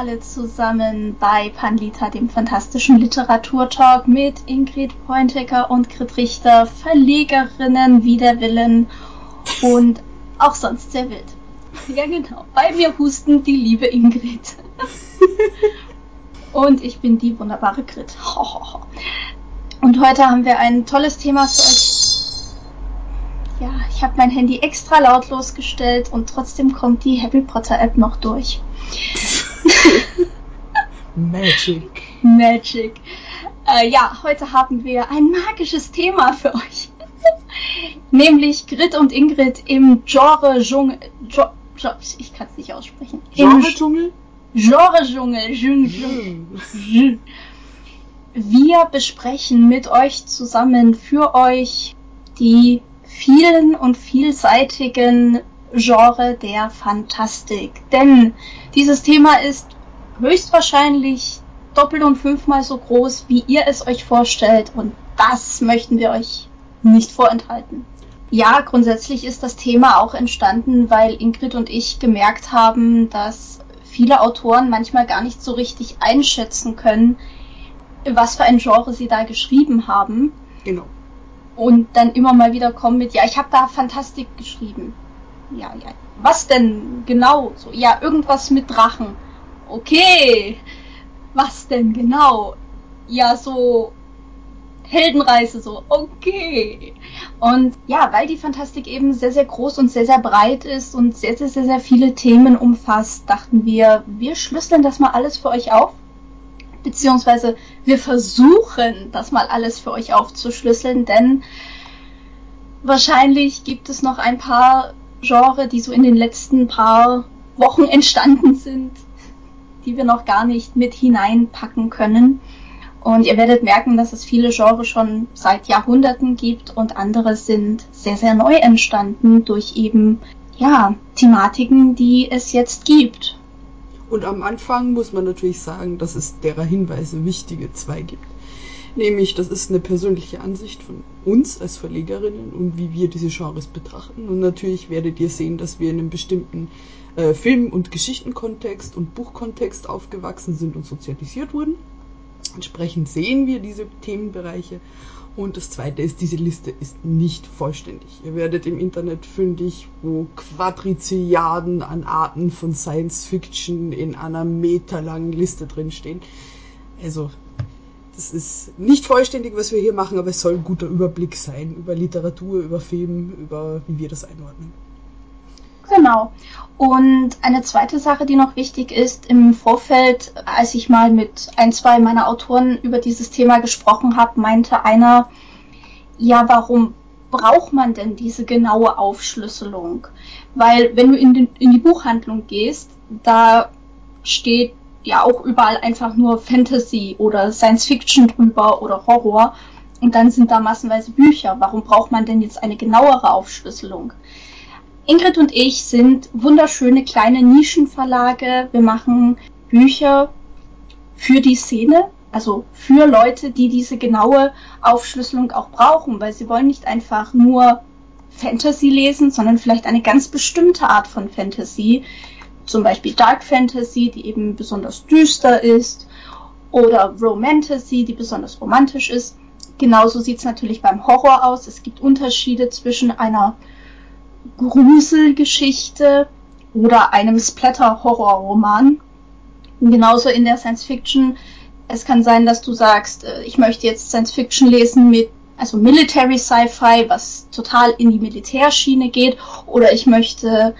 Alle zusammen bei Panlita, dem fantastischen Literaturtalk mit Ingrid Pointecker und Grit Richter, Verlegerinnen wider Willen und auch sonst sehr wild. Ja genau, bei mir husten die liebe Ingrid. und ich bin die wunderbare Grit. Und heute haben wir ein tolles Thema für euch. Ja, ich habe mein Handy extra lautlos gestellt und trotzdem kommt die Harry Potter App noch durch. Magic. Magic. Äh, ja, heute haben wir ein magisches Thema für euch. Nämlich Grit und Ingrid im Genre-Dschungel. Ich kann es nicht aussprechen. Genre-Dschungel? Genre-Dschungel. Dschungel. Wir besprechen mit euch zusammen für euch die vielen und vielseitigen Genre der Fantastik. Denn dieses Thema ist höchstwahrscheinlich doppelt und fünfmal so groß, wie ihr es euch vorstellt. Und das möchten wir euch nicht vorenthalten. Ja, grundsätzlich ist das Thema auch entstanden, weil Ingrid und ich gemerkt haben, dass viele Autoren manchmal gar nicht so richtig einschätzen können, was für ein Genre sie da geschrieben haben. Genau. Und dann immer mal wieder kommen mit, ja, ich habe da Fantastik geschrieben. Ja, ja. Was denn genau? So, ja, irgendwas mit Drachen. Okay. Was denn genau? Ja, so Heldenreise, so, okay. Und ja, weil die Fantastik eben sehr, sehr groß und sehr, sehr breit ist und sehr, sehr, sehr, sehr viele Themen umfasst, dachten wir, wir schlüsseln das mal alles für euch auf. Beziehungsweise wir versuchen, das mal alles für euch aufzuschlüsseln, denn wahrscheinlich gibt es noch ein paar Genre, die so in den letzten paar Wochen entstanden sind, die wir noch gar nicht mit hineinpacken können. Und ihr werdet merken, dass es viele Genres schon seit Jahrhunderten gibt und andere sind sehr, sehr neu entstanden durch eben, ja, Thematiken, die es jetzt gibt. Und am Anfang muss man natürlich sagen, dass es derer Hinweise wichtige zwei gibt. Nämlich, das ist eine persönliche Ansicht von uns als Verlegerinnen und wie wir diese Genres betrachten. Und natürlich werdet ihr sehen, dass wir in einem bestimmten äh, Film- und Geschichtenkontext und Buchkontext aufgewachsen sind und sozialisiert wurden. Entsprechend sehen wir diese Themenbereiche. Und das zweite ist, diese Liste ist nicht vollständig. Ihr werdet im Internet fündig, wo Quadrizilliarden an Arten von Science Fiction in einer meterlangen Liste drinstehen. Also das ist nicht vollständig, was wir hier machen, aber es soll ein guter Überblick sein über Literatur, über Film, über wie wir das einordnen. Genau. Und eine zweite Sache, die noch wichtig ist, im Vorfeld, als ich mal mit ein, zwei meiner Autoren über dieses Thema gesprochen habe, meinte einer, ja, warum braucht man denn diese genaue Aufschlüsselung? Weil wenn du in, den, in die Buchhandlung gehst, da steht ja auch überall einfach nur Fantasy oder Science Fiction drüber oder Horror. Und dann sind da massenweise Bücher. Warum braucht man denn jetzt eine genauere Aufschlüsselung? Ingrid und ich sind wunderschöne kleine Nischenverlage. Wir machen Bücher für die Szene, also für Leute, die diese genaue Aufschlüsselung auch brauchen, weil sie wollen nicht einfach nur Fantasy lesen, sondern vielleicht eine ganz bestimmte Art von Fantasy, zum Beispiel Dark Fantasy, die eben besonders düster ist, oder Romantasy, die besonders romantisch ist. Genauso sieht es natürlich beim Horror aus. Es gibt Unterschiede zwischen einer Gruselgeschichte oder einem Splatter-Horror-Roman. Genauso in der Science Fiction. Es kann sein, dass du sagst, äh, ich möchte jetzt Science Fiction lesen mit also Military Sci-Fi, was total in die Militärschiene geht, oder ich möchte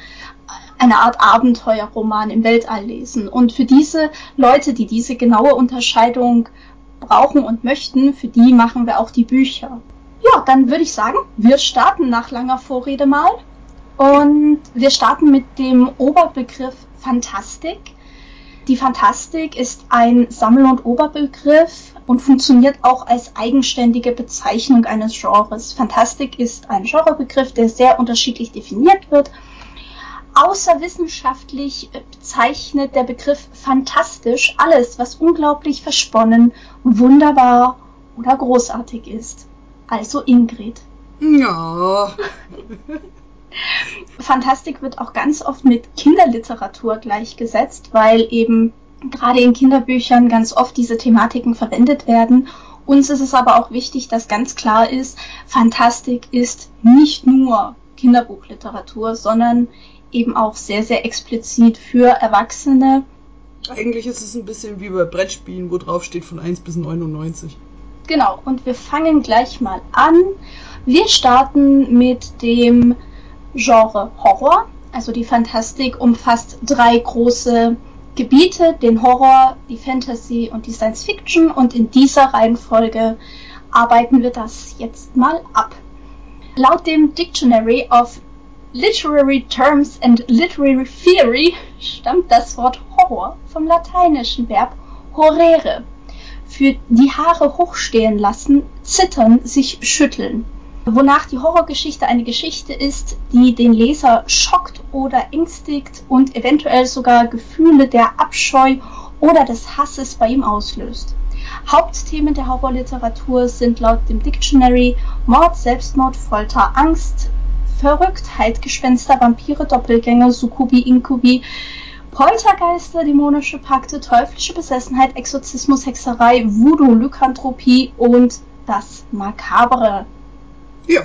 eine Art Abenteuerroman im Weltall lesen. Und für diese Leute, die diese genaue Unterscheidung brauchen und möchten, für die machen wir auch die Bücher. Ja, dann würde ich sagen, wir starten nach langer Vorrede mal. Und wir starten mit dem Oberbegriff Fantastik. Die Fantastik ist ein Sammel- und Oberbegriff und funktioniert auch als eigenständige Bezeichnung eines Genres. Fantastik ist ein Genrebegriff, der sehr unterschiedlich definiert wird Außerwissenschaftlich bezeichnet der Begriff fantastisch alles, was unglaublich versponnen, wunderbar oder großartig ist. Also Ingrid. Ja. Fantastik wird auch ganz oft mit Kinderliteratur gleichgesetzt, weil eben gerade in Kinderbüchern ganz oft diese Thematiken verwendet werden. Uns ist es aber auch wichtig, dass ganz klar ist, Fantastik ist nicht nur Kinderbuchliteratur, sondern eben auch sehr, sehr explizit für Erwachsene. Eigentlich ist es ein bisschen wie bei Brettspielen, wo drauf steht von 1 bis 99. Genau, und wir fangen gleich mal an. Wir starten mit dem Genre Horror. Also die Fantastik umfasst drei große Gebiete, den Horror, die Fantasy und die Science Fiction. Und in dieser Reihenfolge arbeiten wir das jetzt mal ab. Laut dem Dictionary of Literary Terms and Literary Theory stammt das Wort Horror vom lateinischen Verb horrere. Für die Haare hochstehen lassen, zittern, sich schütteln wonach die Horrorgeschichte eine Geschichte ist, die den Leser schockt oder ängstigt und eventuell sogar Gefühle der Abscheu oder des Hasses bei ihm auslöst. Hauptthemen der Horrorliteratur sind laut dem Dictionary Mord, Selbstmord, Folter, Angst, Verrücktheit, Gespenster, Vampire, Doppelgänger, Sukubi, Inkubi, Poltergeister, dämonische Pakte, teuflische Besessenheit, Exorzismus, Hexerei, Voodoo, Lykanthropie und das Makabre. Ja,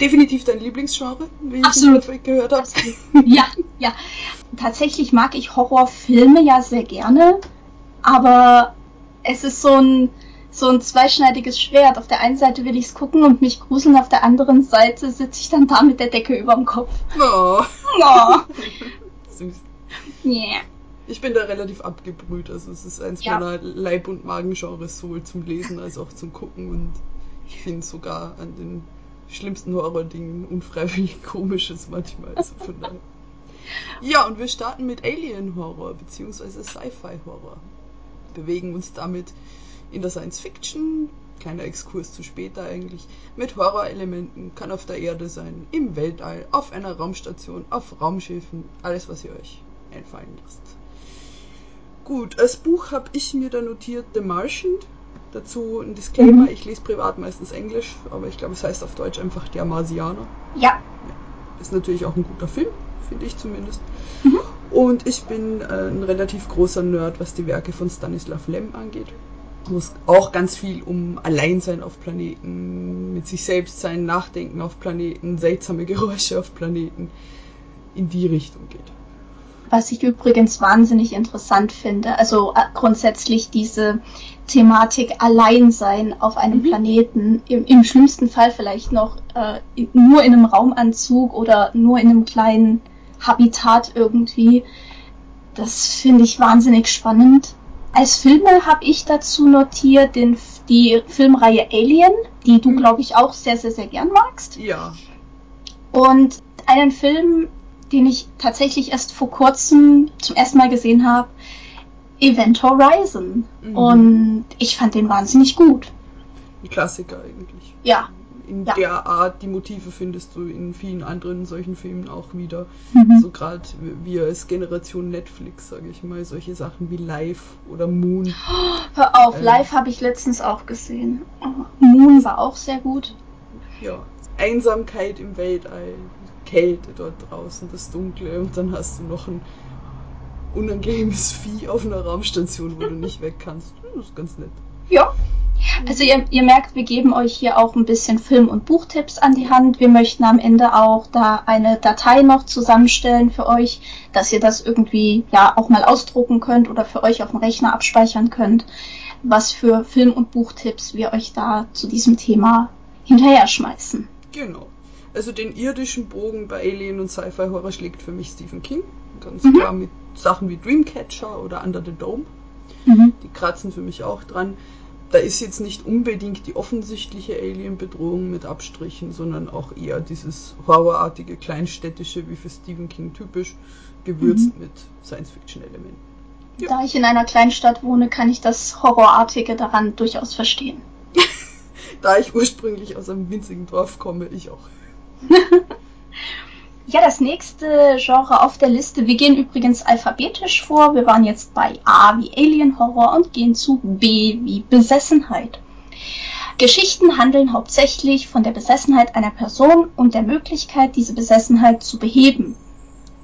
definitiv dein Lieblingsgenre, wie ich Absolut. Absolut. gehört habe. Ja, ja. Tatsächlich mag ich Horrorfilme ja sehr gerne, aber es ist so ein, so ein zweischneidiges Schwert. Auf der einen Seite will ich es gucken und mich gruseln, auf der anderen Seite sitze ich dann da mit der Decke überm Kopf. Oh, Oh. süß. Yeah. Ich bin da relativ abgebrüht. Also es ist eins Ja. meiner Leib- und Magengenres, sowohl zum Lesen als auch zum Gucken. Und ich finde sogar an den schlimmsten Horror-Dingen unfreiwillig komisches manchmal. Also von daher. Ja, und wir starten mit Alien-Horror beziehungsweise Sci-Fi-Horror. Bewegen uns damit in der Science-Fiction, kleiner Exkurs zu später eigentlich, mit Horrorelementen, kann auf der Erde sein, im Weltall, auf einer Raumstation, auf Raumschiffen, alles was ihr euch einfallen lasst. Gut, als Buch habe ich mir da notiert The Martian. Dazu ein Disclaimer, Mhm. ich lese privat meistens Englisch, aber ich glaube es heißt auf Deutsch einfach Der Marsianer. Ja. Ist natürlich auch ein guter Film, finde ich zumindest. Mhm. Und ich bin äh, ein relativ großer Nerd, was die Werke von Stanislav Lem angeht. Wo es auch ganz viel um Alleinsein auf Planeten, mit sich selbst sein, Nachdenken auf Planeten, seltsame Geräusche auf Planeten in die Richtung geht. Was ich übrigens wahnsinnig interessant finde, also äh, grundsätzlich diese Thematik Alleinsein auf einem Mhm. Planeten, im, im schlimmsten Fall vielleicht noch äh, nur in einem Raumanzug oder nur in einem kleinen Habitat irgendwie. Das finde ich wahnsinnig spannend. Als Filme habe ich dazu notiert den, die Filmreihe Alien, die du, Mhm. glaube ich, auch sehr, sehr, sehr gern magst. Ja, Und einen Film, den ich tatsächlich erst vor kurzem zum ersten Mal gesehen habe, Event Horizon. Mhm. Und ich fand den wahnsinnig gut. ein Klassiker eigentlich. Ja. In Ja. der Art, die Motive findest du in vielen anderen solchen Filmen auch wieder. Mhm. So gerade wir als Generation Netflix, sage ich mal, solche Sachen wie Live oder Moon. Hör auf, Ähm. live habe ich letztens auch gesehen. Oh, Moon war auch sehr gut. Ja, Einsamkeit im Weltall, Kälte dort draußen, das Dunkle und dann hast du noch ein unangenehmes Vieh auf einer Raumstation, wo du nicht weg kannst. Das ist ganz nett. Ja. Also ihr, ihr merkt, wir geben euch hier auch ein bisschen Film- und Buchtipps an die Hand. Wir möchten am Ende auch da eine Datei noch zusammenstellen für euch, dass ihr das irgendwie ja auch mal ausdrucken könnt oder für euch auf dem Rechner abspeichern könnt, was für Film- und Buchtipps wir euch da zu diesem Thema hinterher schmeißen. Genau. Also den irdischen Bogen bei Alien und Sci-Fi-Horror schlägt für mich Stephen King. Ganz Mhm. klar mit Sachen wie Dreamcatcher oder Under the Dome. Mhm. Die kratzen für mich auch dran. Da ist jetzt nicht unbedingt die offensichtliche Alien-Bedrohung mit Abstrichen, sondern auch eher dieses horrorartige, kleinstädtische, wie für Stephen King typisch, gewürzt mit Science-Fiction-Elementen. Ja. Da ich in einer Kleinstadt wohne, kann ich das Horrorartige daran durchaus verstehen. Da ich ursprünglich aus einem winzigen Dorf komme, ich auch. Ja, das nächste Genre auf der Liste. Wir gehen übrigens alphabetisch vor. Wir waren jetzt bei A wie Alien Horror und gehen zu B wie Besessenheit. Geschichten handeln hauptsächlich von der Besessenheit einer Person und der Möglichkeit, diese Besessenheit zu beheben.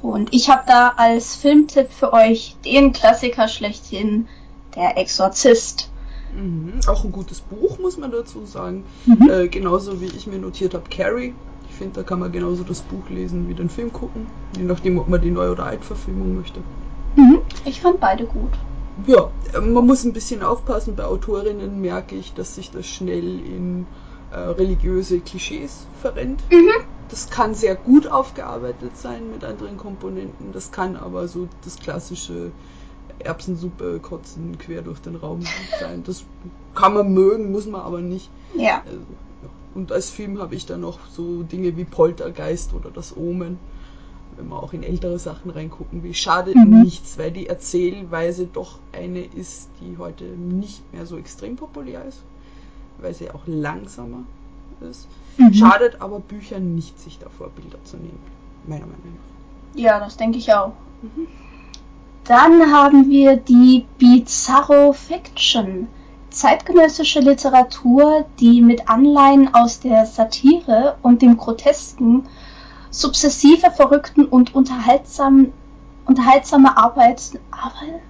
Und ich habe da als Filmtipp für euch den Klassiker schlechthin, Der Exorzist. Mhm. Auch ein gutes Buch, muss man dazu sagen. Mhm. Äh, genauso wie ich mir notiert habe, Carrie. Finde, da kann man genauso das Buch lesen wie den Film gucken. Je nachdem, ob man die Neu- oder Altverfilmung möchte. Mhm. Ich fand beide gut. Ja, man muss ein bisschen aufpassen. Bei Autorinnen merke ich, dass sich das schnell in äh, religiöse Klischees verrennt. Mhm. Das kann sehr gut aufgearbeitet sein mit anderen Komponenten. Das kann aber so das klassische Erbsensuppe kotzen quer durch den Raum sein. Das kann man mögen, muss man aber nicht. Ja. Also, und als Film habe ich dann noch so Dinge wie Poltergeist oder das Omen wenn wir auch in ältere Sachen reingucken will, schadet mhm. nichts, weil die Erzählweise doch eine ist, die heute nicht mehr so extrem populär ist, weil sie auch langsamer ist. Mhm. Schadet aber Büchern nicht, sich da Vorbilder zu nehmen, meiner Meinung nach. Ja, das denke ich auch. Mhm. Dann haben wir die Bizarro Fiction. Zeitgenössische Literatur, die mit Anleihen aus der Satire und dem Grotesken subzessive, verrückten und unterhaltsamen, unterhaltsame Arbeit. Arbeit?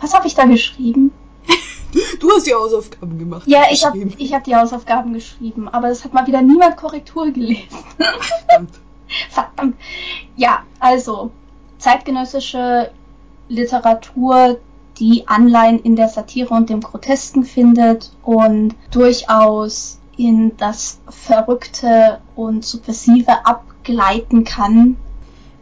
Was habe ich da geschrieben? Du hast die Hausaufgaben gemacht. Ja, ich habe ich hab die Hausaufgaben geschrieben, aber es hat mal wieder niemand Korrektur gelesen. Verdammt. Verdammt. Ja, also zeitgenössische Literatur, die Anleihen in der Satire und dem Grotesken findet und durchaus in das Verrückte und Subversive ab gleiten kann.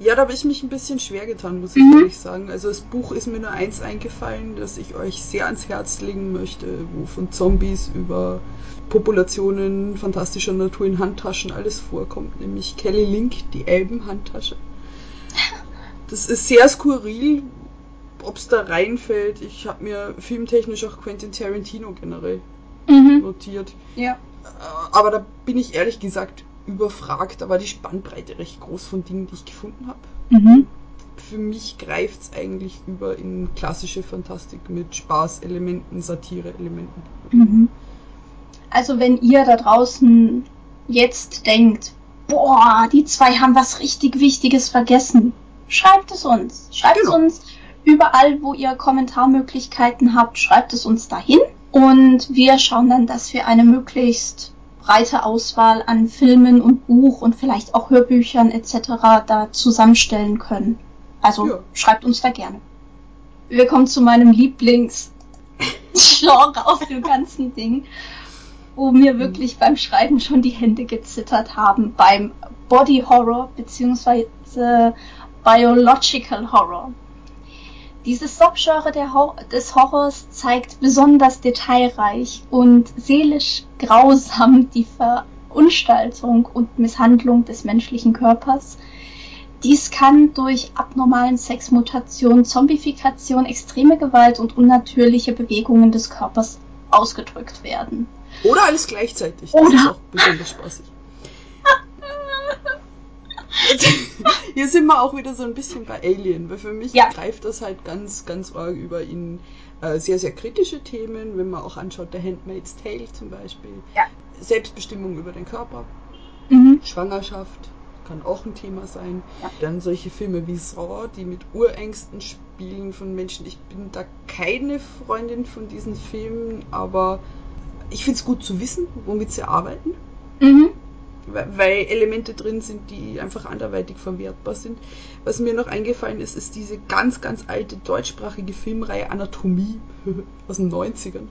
Ja, da habe ich mich ein bisschen schwer getan, muss ich mhm. ehrlich sagen. Also das Buch ist mir nur eins eingefallen, das ich euch sehr ans Herz legen möchte, wo von Zombies über Populationen fantastischer Natur in Handtaschen alles vorkommt, nämlich Kelly Link, die Elbenhandtasche. Das ist sehr skurril, ob es da reinfällt. Ich habe mir filmtechnisch auch Quentin Tarantino generell mhm. notiert. Ja. Aber da bin ich ehrlich gesagt überfragt, aber die Spannbreite recht groß von Dingen, die ich gefunden habe. Mhm. Für mich greift es eigentlich über in klassische Fantastik mit Spaßelementen, Satire-Elementen. Mhm. Also wenn ihr da draußen jetzt denkt, boah, die zwei haben was richtig Wichtiges vergessen, schreibt es uns. Schreibt genau. es uns überall, wo ihr Kommentarmöglichkeiten habt, schreibt es uns dahin. Und wir schauen dann, dass wir eine möglichst breite Auswahl an Filmen und Buch und vielleicht auch Hörbüchern etc. da zusammenstellen können. Also ja. schreibt uns da gerne. Wir kommen zu meinem Lieblingsgenre aus dem ganzen Ding, wo mir wirklich beim Schreiben schon die Hände gezittert haben, beim Body Horror bzw. Biological Horror. Dieses Subgenre Hor des Horrors zeigt besonders detailreich und seelisch grausam die Verunstaltung und Misshandlung des menschlichen Körpers. Dies kann durch abnormalen Sexmutation, Zombifikation, extreme Gewalt und unnatürliche Bewegungen des Körpers ausgedrückt werden. Oder alles gleichzeitig. Das Oder ist auch besonders spaßig. Hier sind wir auch wieder so ein bisschen bei Alien, weil für mich ja. greift das halt ganz, ganz arg über in äh, sehr, sehr kritische Themen, wenn man auch anschaut, The Handmaid's Tale zum Beispiel. Ja. Selbstbestimmung über den Körper, mhm. Schwangerschaft kann auch ein Thema sein. Ja. Dann solche Filme wie Saw, die mit Urängsten spielen von Menschen. Ich bin da keine Freundin von diesen Filmen, aber ich finde es gut zu wissen, womit sie arbeiten. Mhm weil Elemente drin sind, die einfach anderweitig verwertbar sind. Was mir noch eingefallen ist, ist diese ganz, ganz alte deutschsprachige Filmreihe Anatomie aus den 90ern.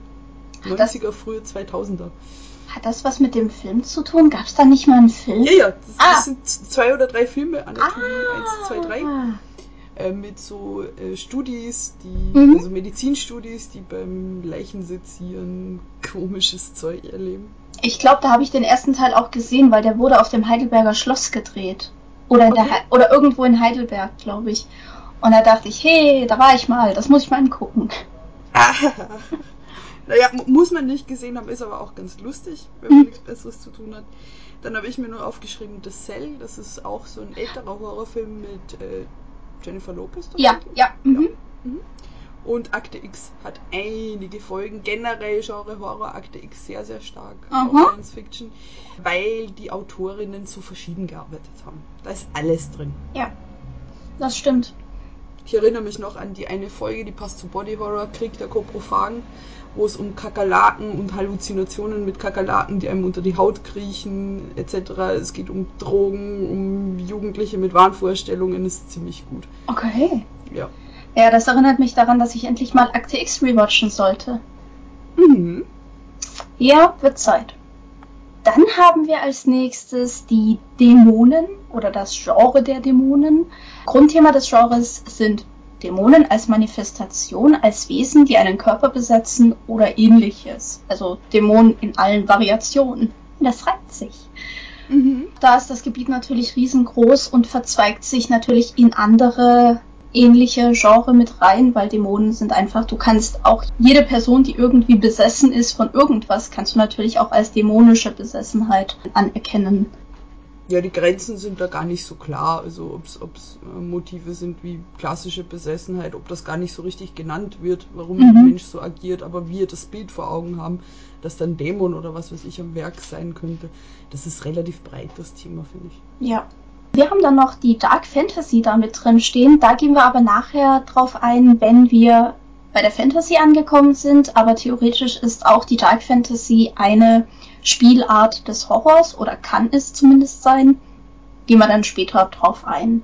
90er, frühe 2000er. Hat das was mit dem Film zu tun? Gab es da nicht mal einen Film? Ja, ja, das, ah. das sind zwei oder drei Filme, Anatomie ah. 1, 2, 3. Äh, mit so äh, Studis, die, mhm. also Medizinstudis, die beim Leichensezieren komisches Zeug erleben. Ich glaube, da habe ich den ersten Teil auch gesehen, weil der wurde auf dem Heidelberger Schloss gedreht. Oder, okay. der, oder irgendwo in Heidelberg, glaube ich. Und da dachte ich, hey, da war ich mal, das muss ich mal angucken. Ah. naja, muss man nicht gesehen haben, ist aber auch ganz lustig, wenn man mhm. nichts Besseres zu tun hat. Dann habe ich mir nur aufgeschrieben The Cell, das ist auch so ein älterer Horrorfilm mit äh, Jennifer Lopez. Ja, ja. Mhm. ja. Mhm. Und Akte X hat einige Folgen. Generell Genre Horror, Akte X sehr, sehr stark. Aha. Auch Science Fiction. Weil die Autorinnen so verschieden gearbeitet haben. Da ist alles drin. Ja, das stimmt. Ich erinnere mich noch an die eine Folge, die passt zu Body Horror, Krieg der Koprophagen, wo es um Kakerlaken und Halluzinationen mit Kakerlaken, die einem unter die Haut kriechen, etc. Es geht um Drogen, um Jugendliche mit Wahnvorstellungen, ist ziemlich gut. Okay. Ja. Ja, das erinnert mich daran, dass ich endlich mal Akte X rewatchen sollte. Mhm. Ja, wird Zeit. Dann haben wir als nächstes die Dämonen oder das Genre der Dämonen. Grundthema des Genres sind Dämonen als Manifestation, als Wesen, die einen Körper besetzen oder ähnliches. Also Dämonen in allen Variationen. Das reimt sich. Mhm. Da ist das Gebiet natürlich riesengroß und verzweigt sich natürlich in andere ähnliche Genre mit rein, weil Dämonen sind einfach, du kannst auch jede Person, die irgendwie besessen ist von irgendwas, kannst du natürlich auch als dämonische Besessenheit anerkennen. Ja, die Grenzen sind da gar nicht so klar. Also ob es äh, Motive sind wie klassische Besessenheit, ob das gar nicht so richtig genannt wird, warum Mhm. ein Mensch so agiert, aber wir das Bild vor Augen haben, dass dann Dämon oder was weiß ich am Werk sein könnte. Das ist relativ breit, das Thema, finde ich. Ja. Wir haben dann noch die Dark Fantasy da mit drin stehen. Da gehen wir aber nachher drauf ein, wenn wir bei der Fantasy angekommen sind. Aber theoretisch ist auch die Dark Fantasy eine Spielart des Horrors oder kann es zumindest sein. Gehen wir dann später drauf ein.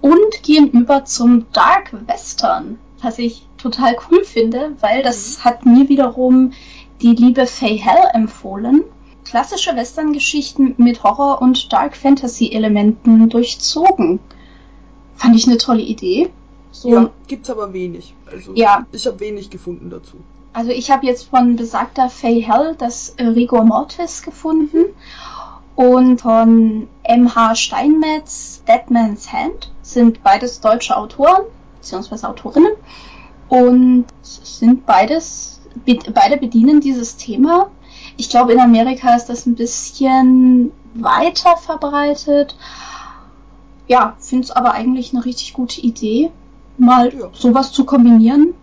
Und gehen über zum Dark Western, was ich total cool finde, weil das hat mir wiederum die liebe Faye Hell empfohlen klassische Western-Geschichten mit Horror- und Dark-Fantasy-Elementen durchzogen. Fand ich eine tolle Idee. So, Ja, gibt's aber wenig. Also Ja. ich habe wenig gefunden dazu. Also ich habe jetzt von besagter Faye Hell das äh, Rigor Mortis gefunden und von M.H. Steinmetz Deadman's Hand sind beides deutsche Autoren bzw. Autorinnen und sind beides be beide bedienen dieses Thema. Ich glaube in Amerika ist das ein bisschen weiter verbreitet. Ja, finde es aber eigentlich eine richtig gute Idee, mal Ja. sowas zu kombinieren.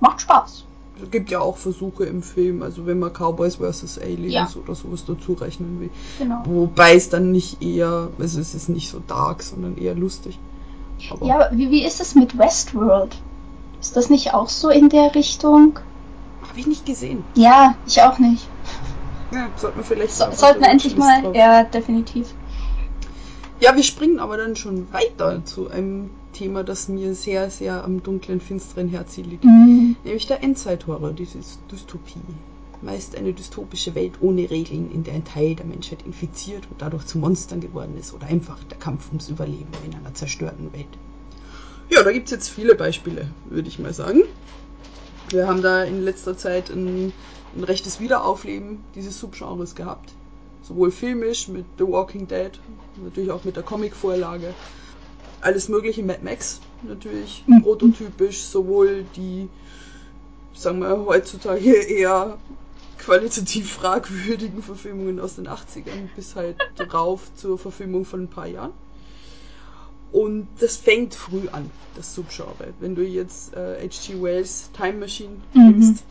Macht Spaß. Es gibt ja auch Versuche im Film, also wenn man Cowboys vs. Aliens Ja. oder sowas dazu rechnen will. Genau. Wobei es dann nicht eher, also es ist nicht so dark, sondern eher lustig. Aber Ja, wie, wie ist es mit Westworld? Ist das nicht auch so in der Richtung? habe ich nicht gesehen. Ja, ich auch nicht. Ja, sollten wir vielleicht So, sollten wir endlich mal. drauf. Ja, definitiv. Ja, wir springen aber dann schon weiter zu einem Thema, das mir sehr, sehr am dunklen, finsteren Herzen liegt. Mhm. Nämlich der Endzeit-Horror, diese Dystopie. Meist eine dystopische Welt ohne Regeln, in der ein Teil der Menschheit infiziert und dadurch zu Monstern geworden ist oder einfach der Kampf ums Überleben in einer zerstörten Welt. Ja, da gibt's jetzt viele Beispiele, würde ich mal sagen. Wir haben da in letzter Zeit ein, ein rechtes Wiederaufleben dieses Subgenres gehabt. Sowohl filmisch mit The Walking Dead, natürlich auch mit der Comicvorlage. Alles mögliche, Mad Max natürlich, Mhm. prototypisch, sowohl die, sagen wir heutzutage eher qualitativ fragwürdigen Verfilmungen aus den 80ern bis halt rauf zur Verfilmung von ein paar Jahren. Und das fängt früh an, das Subgenre. Wenn du jetzt äh, H.G. Wells Time Machine Mhm. nimmst,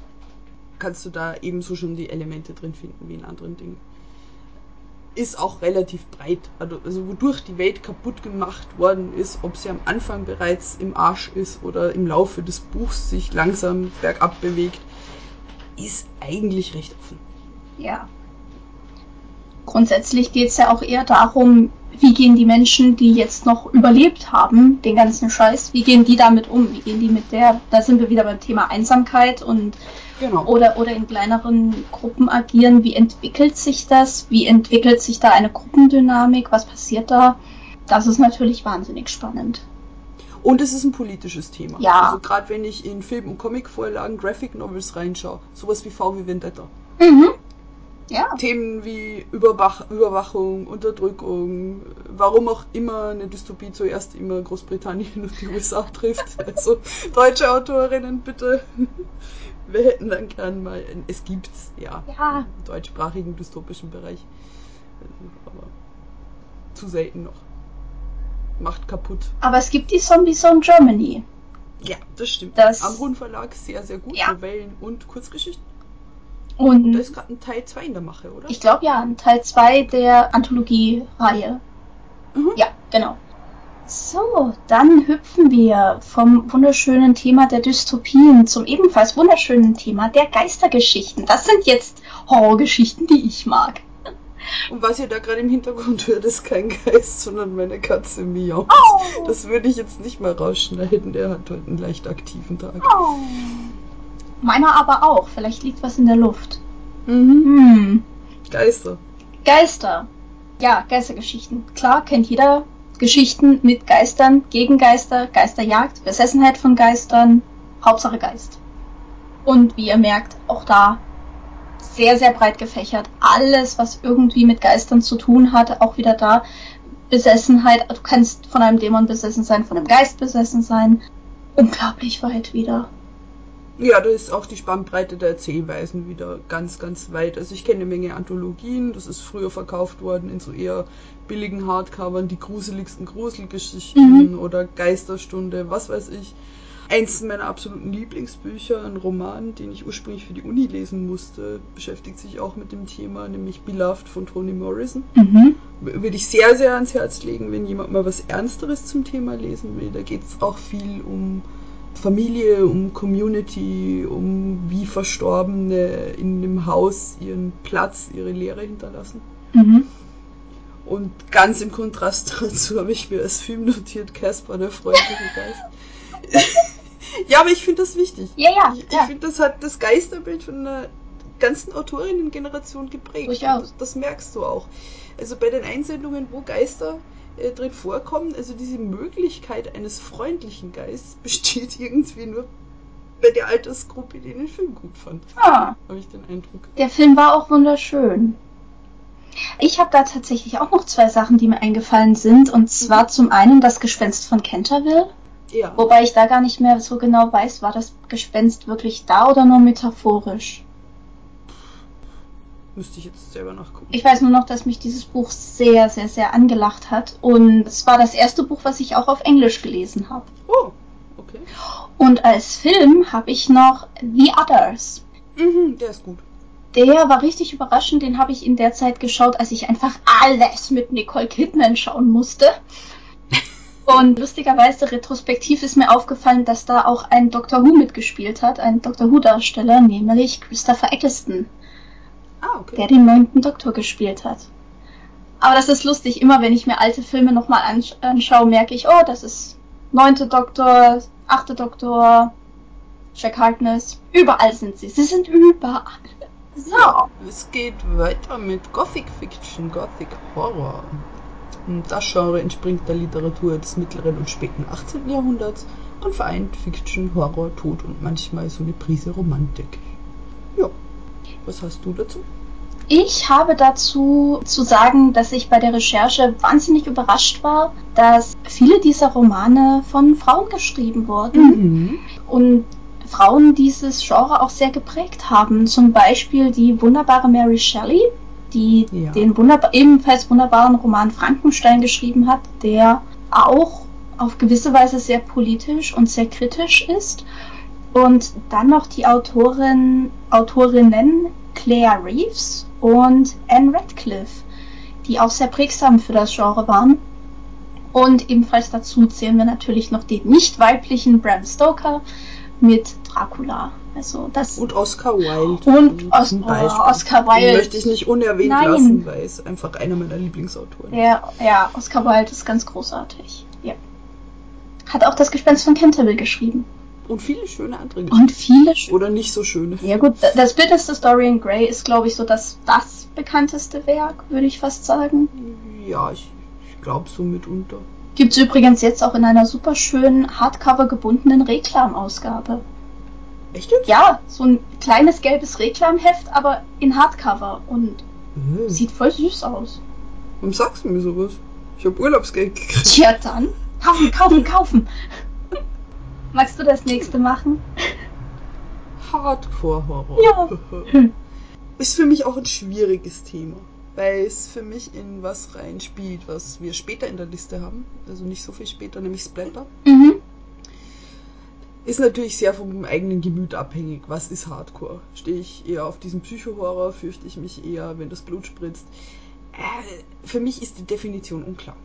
kannst du da ebenso schon die Elemente drin finden wie in anderen Dingen. Ist auch relativ breit, also, also wodurch die Welt kaputt gemacht worden ist, ob sie am Anfang bereits im Arsch ist oder im Laufe des Buchs sich langsam bergab bewegt, ist eigentlich recht offen. Ja. Grundsätzlich geht es ja auch eher darum, wie gehen die Menschen, die jetzt noch überlebt haben, den ganzen Scheiß, wie gehen die damit um? Wie gehen die mit der, da sind wir wieder beim Thema Einsamkeit und Genau. oder, oder in kleineren Gruppen agieren. Wie entwickelt sich das? Wie entwickelt sich da eine Gruppendynamik? Was passiert da? Das ist natürlich wahnsinnig spannend. Und es ist ein politisches Thema. Ja. Also gerade wenn ich in Film- und Comicvorlagen, Graphic Novels reinschaue, sowas wie V wie Vendetta. Mhm. Ja. Themen wie Überwach Überwachung, Unterdrückung, warum auch immer eine Dystopie zuerst immer Großbritannien und die USA trifft. Also deutsche Autorinnen, bitte. Wir hätten dann gern mal, es gibt's, ja, Ja. im deutschsprachigen dystopischen Bereich. Aber zu selten noch. Macht kaputt. Aber es gibt die Zombie Zone Germany. Ja, das stimmt. Das- Amrun Verlag sehr, sehr gut. Ja. Novellen und Kurzgeschichten. Und Und da ist gerade ein Teil 2 in der Mache, oder? ich glaube ja, ein Teil 2 der Anthologie-Reihe. Mhm. Ja, genau. So, dann hüpfen wir vom wunderschönen Thema der Dystopien zum ebenfalls wunderschönen Thema der Geistergeschichten. Das sind jetzt Horrorgeschichten, die ich mag. Und was ihr da gerade im Hintergrund hört, ist kein Geist, sondern meine Katze Miau. Oh. Das würde ich jetzt nicht mal rausschneiden. Der hat heute einen leicht aktiven Tag. Oh. Meiner aber auch. Vielleicht liegt was in der Luft. Mhm. Hm. Geister. Geister. Ja, Geistergeschichten. Klar, kennt jeder Geschichten mit Geistern, gegen Geister, Geisterjagd, Besessenheit von Geistern, Hauptsache Geist. Und wie ihr merkt, auch da sehr, sehr breit gefächert. Alles, was irgendwie mit Geistern zu tun hat, auch wieder da. Besessenheit, du kannst von einem Dämon besessen sein, von einem Geist besessen sein. Unglaublich weit wieder. Ja, da ist auch die Spannbreite der Erzählweisen wieder ganz, ganz weit. Also ich kenne eine Menge Anthologien, das ist früher verkauft worden in so eher billigen Hardcovern, die gruseligsten Gruselgeschichten oder Geisterstunde, was weiß ich. Eins meiner absoluten Lieblingsbücher, ein Roman, den ich ursprünglich für die Uni lesen musste, beschäftigt sich auch mit dem Thema, nämlich Beloved von Toni Morrison. Mhm. Würde ich sehr, sehr ans Herz legen, wenn jemand mal was Ernsteres zum Thema lesen will. Da geht es auch viel um Familie, um Community, um wie Verstorbene in dem Haus ihren Platz, ihre Lehre hinterlassen. Mhm. Und ganz im Kontrast dazu habe ich mir als Film notiert, Casper, der freundliche Geist. ja, aber ich finde das wichtig. Ja, ja, Ich, ich ja. finde, das hat das Geisterbild von einer ganzen Autorinnengeneration geprägt. Durchaus. Das, das merkst du auch. Also bei den Einsendungen, wo Geister äh, drin vorkommen, also diese Möglichkeit eines freundlichen Geistes besteht irgendwie nur bei der Altersgruppe, die den Film gut fand. Ah. Habe ich den Eindruck. Der Film war auch wunderschön. Ich habe da tatsächlich auch noch zwei Sachen, die mir eingefallen sind. Und zwar zum einen das Gespenst von Canterville. Ja. Wobei ich da gar nicht mehr so genau weiß, war das Gespenst wirklich da oder nur metaphorisch. Müsste ich jetzt selber nachgucken. Ich weiß nur noch, dass mich dieses Buch sehr, sehr, sehr angelacht hat. Und es war das erste Buch, was ich auch auf Englisch gelesen habe. Oh, okay. Und als Film habe ich noch The Others. Mhm, der ist gut. Der war richtig überraschend. Den habe ich in der Zeit geschaut, als ich einfach alles mit Nicole Kidman schauen musste. Und lustigerweise, retrospektiv ist mir aufgefallen, dass da auch ein Doctor Who mitgespielt hat, ein Doctor Who-Darsteller, nämlich Christopher Eccleston, Ah, okay. der den neunten Doktor gespielt hat. Aber das ist lustig, immer wenn ich mir alte Filme nochmal ansch anschaue, merke ich, oh, das ist neunte Doktor, achte Doktor, Jack Harkness. Überall sind sie. Sie sind überall. So. Es geht weiter mit Gothic Fiction, Gothic Horror. Und Das Genre entspringt der Literatur des mittleren und späten 18. Jahrhunderts und vereint Fiction, Horror, Tod und manchmal so eine Prise Romantik. Ja, was hast du dazu? Ich habe dazu zu sagen, dass ich bei der Recherche wahnsinnig überrascht war, dass viele dieser Romane von Frauen geschrieben wurden Mhm. und Frauen dieses Genre auch sehr geprägt haben. Zum Beispiel die wunderbare Mary Shelley, die Ja. den wunderbar ebenfalls wunderbaren Roman Frankenstein geschrieben hat, der auch auf gewisse Weise sehr politisch und sehr kritisch ist. Und dann noch die Autorin, Autorinnen Claire Reeves und Anne Radcliffe, die auch sehr prägsam für das Genre waren. Und ebenfalls dazu zählen wir natürlich noch den nicht weiblichen Bram Stoker mit Dracula. Also das Und Oscar Wilde. und Os oh. Oscar Den Wilde. möchte ich nicht unerwähnt Nein. lassen, weil es einfach einer meiner Lieblingsautoren ist. Der, ja, Oscar Wilde ist ganz großartig. Ja. Hat auch das Gespenst von Canterville geschrieben. Und viele schöne andere. Und viele sch Oder nicht so schöne. Ja gut, das Bitterste Dorian Gray ist, glaube ich, so das, das bekannteste Werk, würde ich fast sagen. Ja, ich, ich glaube so mitunter. Gibt's übrigens jetzt auch in einer super schönen Hardcover gebundenen Reklamausgabe. Echt jetzt? Ja, so ein kleines gelbes Reklamheft, aber in Hardcover und Äh, sieht voll süß aus. Warum sagst du mir sowas? Ich habe Urlaubsgeld gekriegt. Tja, dann. Kaufen, kaufen, kaufen. Magst du das nächste machen? Hardcore-Horror. Ja. Ist für mich auch ein schwieriges Thema, weil es für mich in was reinspielt, was wir später in der Liste haben. Also nicht so viel später, nämlich Splatter. Mhm. Ist natürlich sehr vom eigenen Gemüt abhängig. Was ist Hardcore? Stehe ich eher auf diesen Psychohorror? Fürchte ich mich eher, wenn das Blut spritzt? Äh, für mich ist die Definition unklar.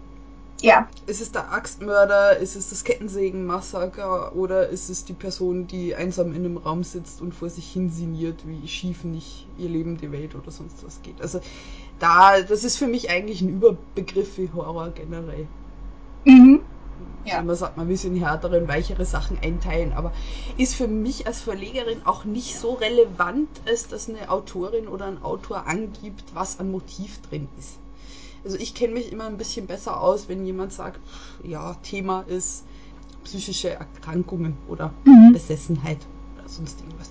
Ja. Ist es der Axtmörder? Ist es das Kettensägen-Massaker? Oder ist es die Person, die einsam in einem Raum sitzt und vor sich hin sinniert, wie schief nicht ihr Leben die Welt oder sonst was geht? Also da, das ist für mich eigentlich ein Überbegriff wie Horror generell. Mhm. Ja. Man sagt, man will es in härtere und weichere Sachen einteilen, aber ist für mich als Verlegerin auch nicht so relevant, als dass eine Autorin oder ein Autor angibt, was an Motiv drin ist. Also ich kenne mich immer ein bisschen besser aus, wenn jemand sagt, ja, Thema ist psychische Erkrankungen oder Mhm. Besessenheit oder sonst irgendwas.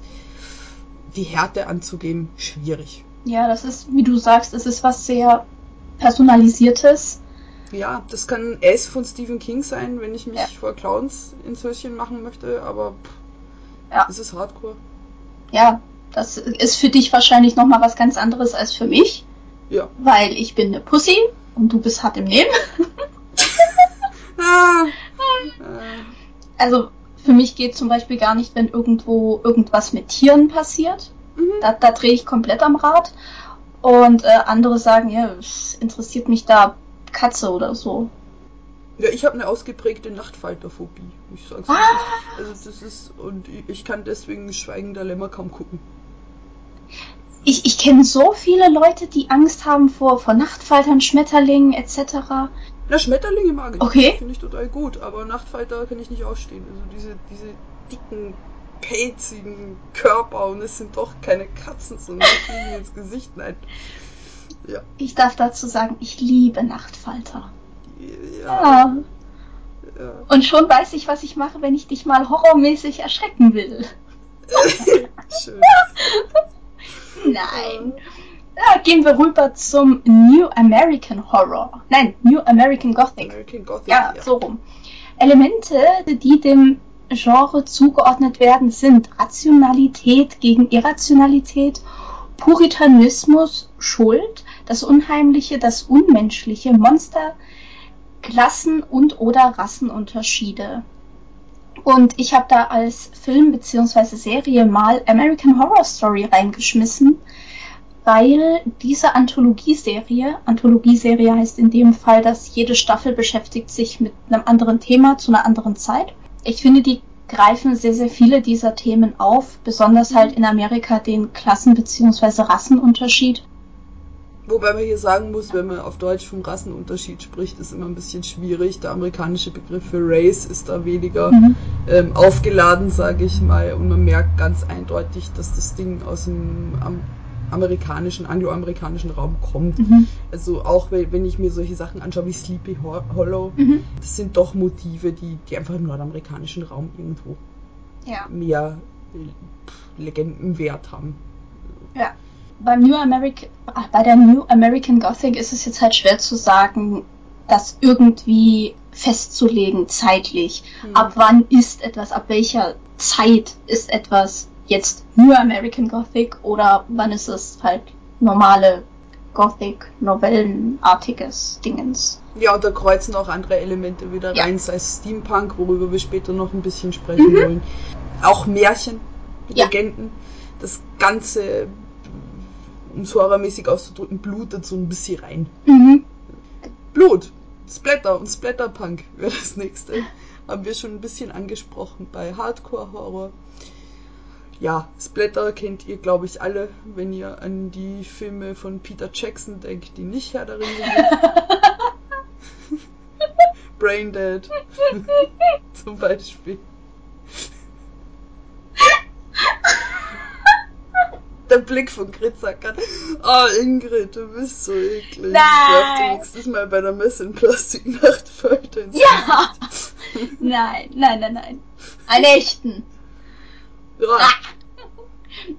Die Härte anzugeben, schwierig. Ja, das ist, wie du sagst, es ist was sehr Personalisiertes. Ja, das kann S von Stephen King sein, wenn ich mich Ja. vor Clowns ins Höschen machen möchte, aber pff, Ja. es ist Hardcore. Ja, das ist für dich wahrscheinlich nochmal was ganz anderes als für mich, Ja. weil ich bin eine Pussy und du bist hart im Nehmen. Ah, Also für mich geht zum Beispiel gar nicht, wenn irgendwo irgendwas mit Tieren passiert. mhm. Da, da drehe ich komplett am Rad. Und äh, andere sagen, ja, es interessiert mich da Katze oder so. Ja, ich habe eine ausgeprägte Nachtfalterphobie. Ich sag's Ah. Also das ist und ich kann deswegen Schweigender Lämmer kaum gucken. Ich, ich kenne so viele Leute, die Angst haben vor, vor Nachtfaltern, Schmetterlingen etc. Na, Schmetterlinge mag ich. Okay. Finde ich total gut, aber Nachtfalter kann ich nicht ausstehen. Also diese, diese dicken, pelzigen Körper und es sind doch keine Katzen, sondern die fliegen ins Gesicht. Nein. Ja. Ich darf dazu sagen, ich liebe Nachtfalter. Ja. Ja. ja. Und schon weiß ich, was ich mache, wenn ich dich mal horrormäßig erschrecken will. Schön. Nein. Ja, gehen wir rüber zum New American Horror. Nein, New American Gothic. American Gothic. Ja, so rum. Elemente, die dem Genre zugeordnet werden, sind Rationalität gegen Irrationalität, Puritanismus, Schuld, das Unheimliche, das Unmenschliche, Monster, Klassen- und oder Rassenunterschiede. Und ich habe da als Film bzw. Serie mal American Horror Story reingeschmissen, weil diese Anthologieserie, Anthologieserie heißt in dem Fall, dass jede Staffel beschäftigt sich mit einem anderen Thema zu einer anderen Zeit. Ich finde, die greifen sehr, sehr viele dieser Themen auf, besonders halt in Amerika den Klassen- bzw. Rassenunterschied. Wobei man hier sagen muss, wenn man auf Deutsch vom Rassenunterschied spricht, ist immer ein bisschen schwierig. Der amerikanische Begriff für Race ist da weniger Mhm. ähm, aufgeladen, sage ich mal. Und man merkt ganz eindeutig, dass das Ding aus dem am amerikanischen, angloamerikanischen Raum kommt. Mhm. Also auch wenn ich mir solche Sachen anschaue wie Sleepy Ho- Hollow, Mhm. das sind doch Motive, die, die einfach im nordamerikanischen Raum irgendwo Ja. mehr Legendenwert haben. Ja. Beim New American, bei der New American Gothic ist es jetzt halt schwer zu sagen, das irgendwie festzulegen zeitlich. Hm. Ab wann ist etwas, ab welcher Zeit ist etwas jetzt New American Gothic oder wann ist es halt normale Gothic, Novellenartiges Dingens. Ja, und da kreuzen auch andere Elemente wieder Ja. rein, sei es Steampunk, worüber wir später noch ein bisschen sprechen Mhm. wollen. Auch Märchen, Ja. Legenden. Das Ganze, um es horrormäßig auszudrücken, blutet so ein bisschen rein. Mhm. Blut, Splatter und Splatterpunk wäre das nächste. Haben wir schon ein bisschen angesprochen bei Hardcore-Horror. Ja, Splatter kennt ihr, glaube ich, alle, wenn ihr an die Filme von Peter Jackson denkt, die nicht Herr der Ringe sind. Braindead zum Beispiel. Der Blick von Gritzacker. Oh, Ingrid, du bist so eklig. Nein. Werf dir nächstes Mal bei der Messe in Plastiknachtfalter ins Ja! Gesicht. Nein, nein, nein, nein. Einen echten. Ja.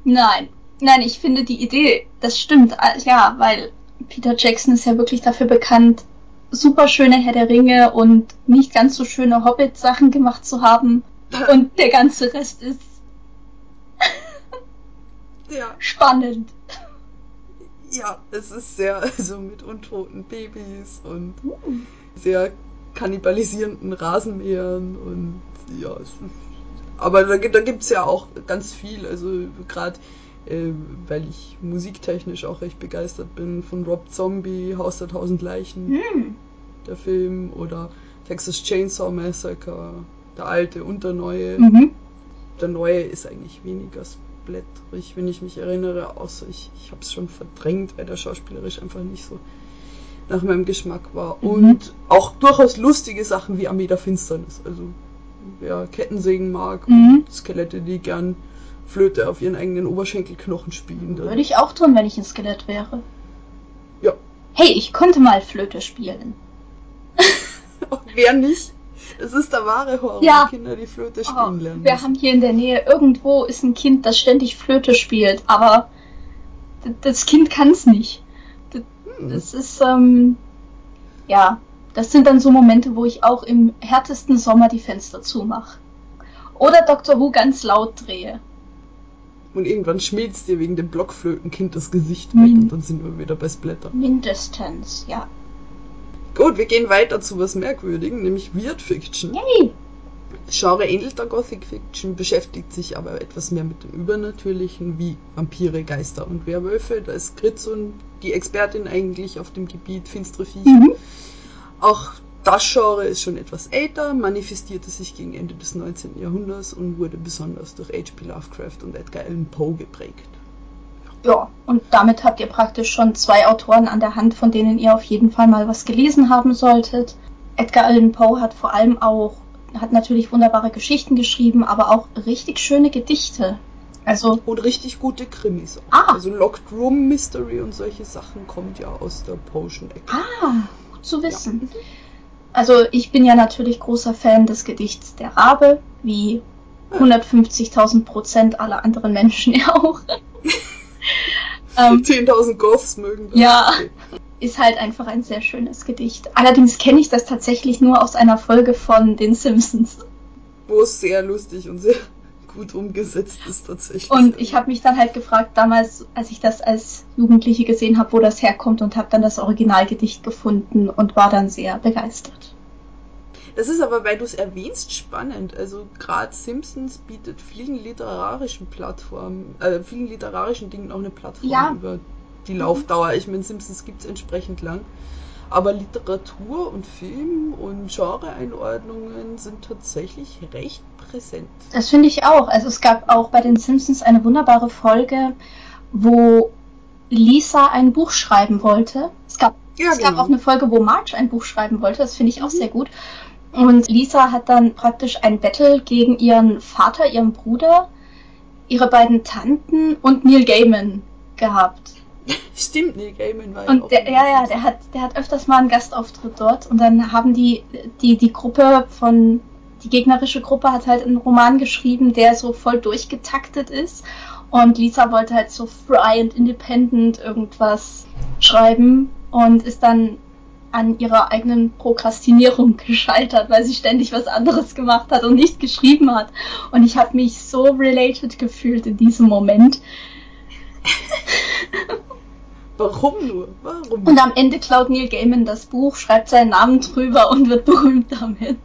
Nein. Nein, ich finde die Idee, das stimmt, äh, ja, weil Peter Jackson ist ja wirklich dafür bekannt, super schöne Herr der Ringe und nicht ganz so schöne Hobbit-Sachen gemacht zu haben. Und der ganze Rest ist ja. spannend. Ja, es ist sehr, also mit untoten Babys und sehr kannibalisierenden Rasenmähern und ja, es ist Aber da, da gibt es ja auch ganz viel. Also gerade äh, weil ich musiktechnisch auch recht begeistert bin von Rob Zombie, Haus der tausend Leichen, Hm. der Film, oder Texas Chainsaw Massacre, der alte und der neue. Mhm. Der neue ist eigentlich weniger splatterig, wenn ich mich erinnere, außer ich, ich habe es schon verdrängt, weil der schauspielerisch einfach nicht so nach meinem Geschmack war. Mhm. Und auch durchaus lustige Sachen wie Armee der Finsternis. Also wer Kettensägen mag Mhm. und Skelette, die gern Flöte auf ihren eigenen Oberschenkelknochen spielen. Würde ich auch tun, wenn ich ein Skelett wäre. Ja. Hey, ich konnte mal Flöte spielen. Wer nicht? Es ist der wahre Horror, Ja. wenn Kinder die Flöte Oh, spielen lernen. wir haben hier in der Nähe irgendwo ist ein Kind, das ständig Flöte spielt, aber das Kind kann es nicht. Hm. Das ist, ähm, ja, das sind dann so Momente, wo ich auch im härtesten Sommer die Fenster zumache. Oder Dr. Who ganz laut drehe. Und irgendwann schmilzt dir wegen dem Blockflötenkind das Gesicht Mhm. weg und dann sind wir wieder bei Splatter. Mindestens, ja. Gut, wir gehen weiter zu was Merkwürdigen, nämlich Weird Fiction. Yay! Genre ähnelt der Gothic Fiction, beschäftigt sich aber etwas mehr mit dem Übernatürlichen, wie Vampire, Geister und Werwölfe. Da ist Gritz und die Expertin eigentlich auf dem Gebiet finstere Viecher. Mhm. Auch das Genre ist schon etwas älter, manifestierte sich gegen Ende des 19. Jahrhunderts und wurde besonders durch H.P. Lovecraft und Edgar Allan Poe geprägt. Ja, und damit habt ihr praktisch schon zwei Autoren an der Hand, von denen ihr auf jeden Fall mal was gelesen haben solltet. Edgar Allan Poe hat vor allem auch, hat natürlich wunderbare Geschichten geschrieben, aber auch richtig schöne Gedichte. Also, Und richtig gute Krimis. Auch. Ah. Also Locked Room Mystery und solche Sachen kommt ja aus der Potion-Ecke. ah, gut zu wissen. Also, ich bin ja natürlich großer Fan des Gedichts Der Rabe, wie 150.000 Prozent aller anderen Menschen ja auch. Ähm, 10.000 Goths mögen das. Ja. ist halt einfach ein sehr schönes Gedicht. Allerdings kenne ich das tatsächlich nur aus einer Folge von Den Simpsons. Wo es sehr lustig und sehr gut umgesetzt ist tatsächlich. Und ich habe mich dann halt gefragt, damals, als ich das als Jugendliche gesehen habe, wo das herkommt und habe dann das Originalgedicht gefunden und war dann sehr begeistert. Das ist aber, weil du es erwähnst, spannend. Also gerade Simpsons bietet vielen literarischen Plattformen, äh, vielen literarischen Dingen auch eine Plattform Ja. über die Laufdauer. Ich meine, Simpsons gibt es entsprechend lang. Aber Literatur und Film und Genre-Einordnungen sind tatsächlich recht präsent. Das finde ich auch. Also es gab auch bei den Simpsons eine wunderbare Folge, wo Lisa ein Buch schreiben wollte. Es gab Ja, es gab genau. auch eine Folge, wo Marge ein Buch schreiben wollte. Das finde ich auch Mhm. sehr gut. Und Lisa hat dann praktisch ein Battle gegen ihren Vater, ihren Bruder, ihre beiden Tanten und Neil Gaiman gehabt. Stimmt, Neil Gaiman war ja Und auch der, ja, ja, der hat, der hat öfters mal einen Gastauftritt dort. Und dann haben die, die, die Gruppe von, die gegnerische Gruppe hat halt einen Roman geschrieben, der so voll durchgetaktet ist. Und Lisa wollte halt so frei und independent irgendwas schreiben und ist dann an ihrer eigenen Prokrastinierung gescheitert, weil sie ständig was anderes gemacht hat und nicht geschrieben hat. Und ich habe mich so related gefühlt in diesem Moment. Warum nur? Warum? Und am Ende klaut Neil Gaiman das Buch, schreibt seinen Namen drüber und wird berühmt damit.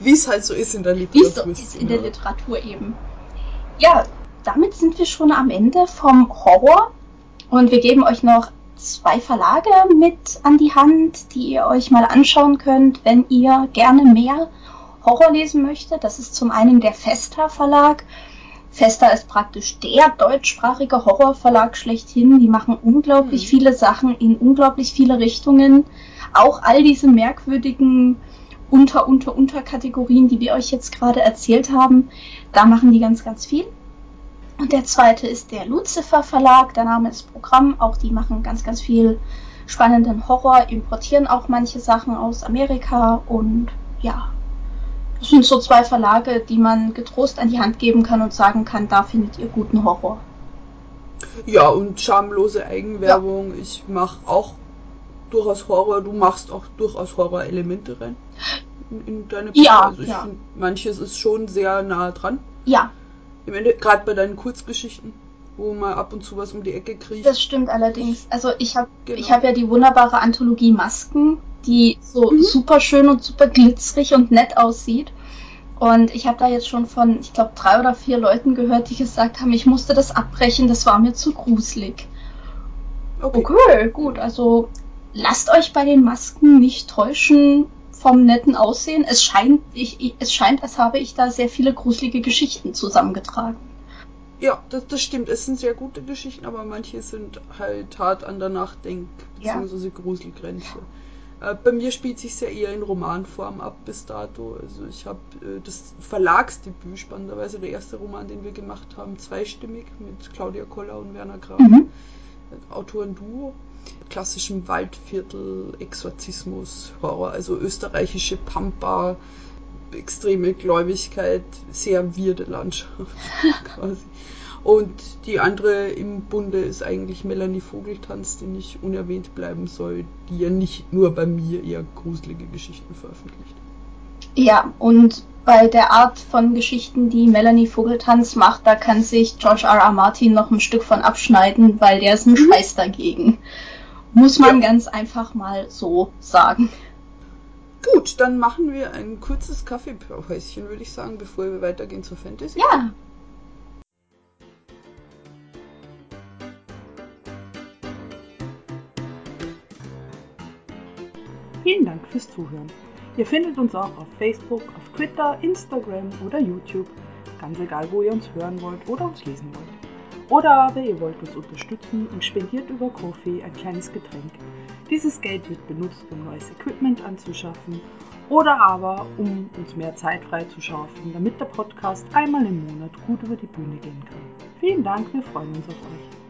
Wie es halt so ist in der Wie Literatur. es so ist in der Literatur eben. Ja, damit sind wir schon am Ende vom Horror. Und wir geben euch noch zwei Verlage mit an die Hand, die ihr euch mal anschauen könnt, wenn ihr gerne mehr Horror lesen möchtet. Das ist zum einen der Festa Verlag. Festa ist praktisch der deutschsprachige Horrorverlag schlechthin. Die machen unglaublich Mhm. viele Sachen in unglaublich viele Richtungen. Auch all diese merkwürdigen unter, unter, Unterkategorien, die wir euch jetzt gerade erzählt haben, da machen die ganz, ganz viel. Und der zweite ist der Lucifer Verlag, der Name ist Programm, auch die machen ganz, ganz viel spannenden Horror, importieren auch manche Sachen aus Amerika und ja, das sind so zwei Verlage, die man getrost an die Hand geben kann und sagen kann, da findet ihr guten Horror. Ja, und schamlose Eigenwerbung. Ich mache auch durchaus Horror. Du machst auch durchaus Horror-Elemente rein in, in deine Ja, Also ich ja. find, manches ist schon sehr nah dran. Ja, gerade bei deinen Kurzgeschichten, wo mal ab und zu was um die Ecke kriegt. das stimmt allerdings. Also ich habe Genau. ich habe ja die wunderbare Anthologie Masken, die so Mhm. super schön und super glitzerig und nett aussieht. Und ich habe da jetzt schon von, ich glaube, drei oder vier Leuten gehört, die gesagt haben, ich musste das abbrechen, das war mir zu gruselig. Okay, okay gut, also lasst euch bei den Masken nicht täuschen vom netten Aussehen. Es scheint, ich, es scheint, als habe ich da sehr viele gruselige Geschichten zusammengetragen. Ja, das, das stimmt. Es sind sehr gute Geschichten, aber manche sind halt hart an der Nachdenk- bzw. Ja. Gruselgrenze. Äh, bei mir spielt sich ja eher in Romanform ab bis dato. Also ich habe äh, das Verlagsdebüt, spannenderweise der erste Roman, den wir gemacht haben, zweistimmig mit Claudia Koller und Werner Graf. Mhm. Autoren-Duo klassischem Waldviertel, Exorzismus, Horror, also österreichische Pampa, extreme Gläubigkeit, sehr wirde Landschaft quasi. Und die andere im Bunde ist eigentlich Melanie Vogeltanz, die nicht unerwähnt bleiben soll, die ja nicht nur bei mir eher gruselige Geschichten veröffentlicht. Ja, und bei der Art von Geschichten, die Melanie Vogeltanz macht, da kann sich George R. R. Martin noch ein Stück von abschneiden, weil der ist ein mhm. Scheiß dagegen. Muss man ja. ganz einfach mal so sagen. Gut, dann machen wir ein kurzes Kaffeehäuschen, würde ich sagen, bevor wir weitergehen zur Fantasy. Ja. Vielen Dank fürs Zuhören. Ihr findet uns auch auf Facebook, auf Twitter, Instagram oder YouTube. Ganz egal, wo ihr uns hören wollt oder uns lesen wollt. Oder aber ihr wollt uns unterstützen und spendiert über Kofi ein kleines Getränk. Dieses Geld wird benutzt, um neues Equipment anzuschaffen oder aber um uns mehr Zeit freizuschaffen, damit der Podcast einmal im Monat gut über die Bühne gehen kann. Vielen Dank, wir freuen uns auf euch.